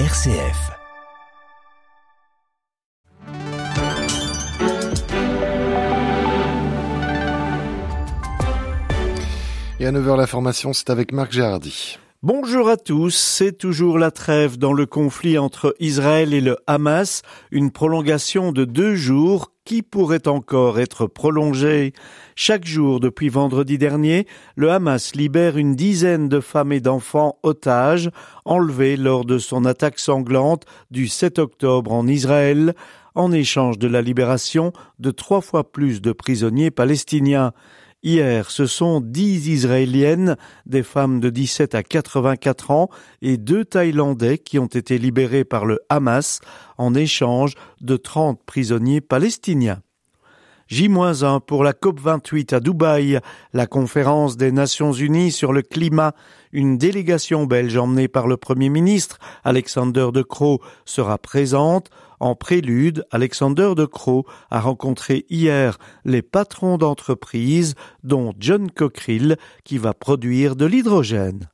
RCF. Et à 9h l'information, c'est avec Marc Gérardi. Bonjour à tous, c'est toujours la trêve dans le conflit entre Israël et le Hamas, une prolongation de deux jours qui pourrait encore être prolongée. Chaque jour depuis vendredi dernier, le Hamas libère une dizaine de femmes et d'enfants otages enlevés lors de son attaque sanglante du 7 octobre en Israël, en échange de la libération de trois fois plus de prisonniers palestiniens. Hier, ce sont dix Israéliennes, des femmes de 17 à 84 ans et deux Thaïlandais qui ont été libérés par le Hamas en échange de 30 prisonniers palestiniens. J-1 pour la COP28 à Dubaï, la conférence des Nations Unies sur le climat. Une délégation belge emmenée par le Premier ministre Alexander De Croo sera présente. En prélude, Alexander De Croo a rencontré hier les patrons d'entreprises, dont John Cockerill, qui va produire de l'hydrogène.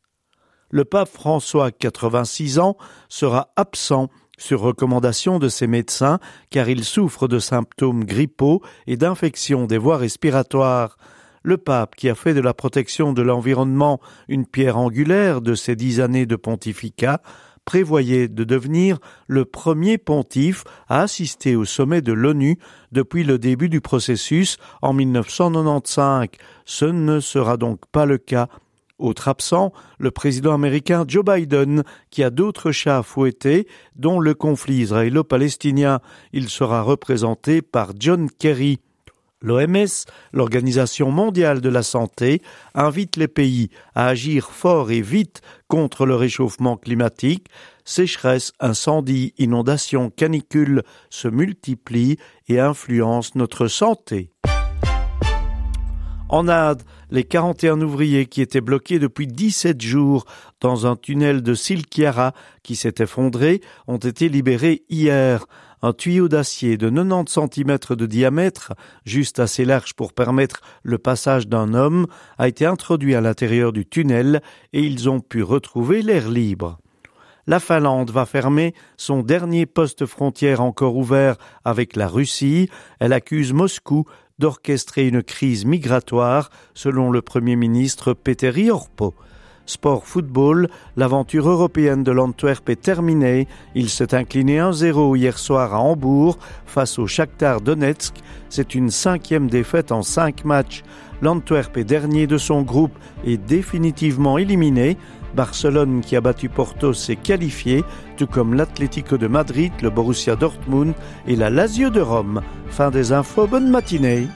Le pape François, 86 ans, sera absent sur recommandation de ses médecins car il souffre de symptômes grippaux et d'infections des voies respiratoires. Le pape, qui a fait de la protection de l'environnement une pierre angulaire de ses dix années de pontificat, prévoyait de devenir le premier pontife à assister au sommet de l'ONU depuis le début du processus en 1995. Ce ne sera donc pas le cas. Autre absent, le président américain Joe Biden, qui a d'autres chats à fouetter, dont le conflit israélo-palestinien. Il sera représenté par John Kerry. L'OMS, l'Organisation mondiale de la santé, invite les pays à agir fort et vite contre le réchauffement climatique. Sécheresse, incendies, inondations, canicules se multiplient et influencent notre santé. En Inde, les 41 ouvriers qui étaient bloqués depuis 17 jours dans un tunnel de Silkiara qui s'est effondré ont été libérés hier un tuyau d'acier de 90 cm de diamètre, juste assez large pour permettre le passage d'un homme, a été introduit à l'intérieur du tunnel et ils ont pu retrouver l'air libre. La Finlande va fermer son dernier poste frontière encore ouvert avec la Russie. Elle accuse Moscou d'orchestrer une crise migratoire, selon le Premier ministre Petteri Orpo. Sport football, l'aventure européenne de l'Antwerp est terminée. Il s'est incliné 1-0 hier soir à Hambourg face au Shakhtar Donetsk. C'est une cinquième défaite en cinq matchs. L'Antwerp est dernier de son groupe et définitivement éliminé. Barcelone qui a battu Porto s'est qualifié, tout comme l'Atlético de Madrid, le Borussia Dortmund et la Lazio de Rome. Fin des infos, bonne matinée.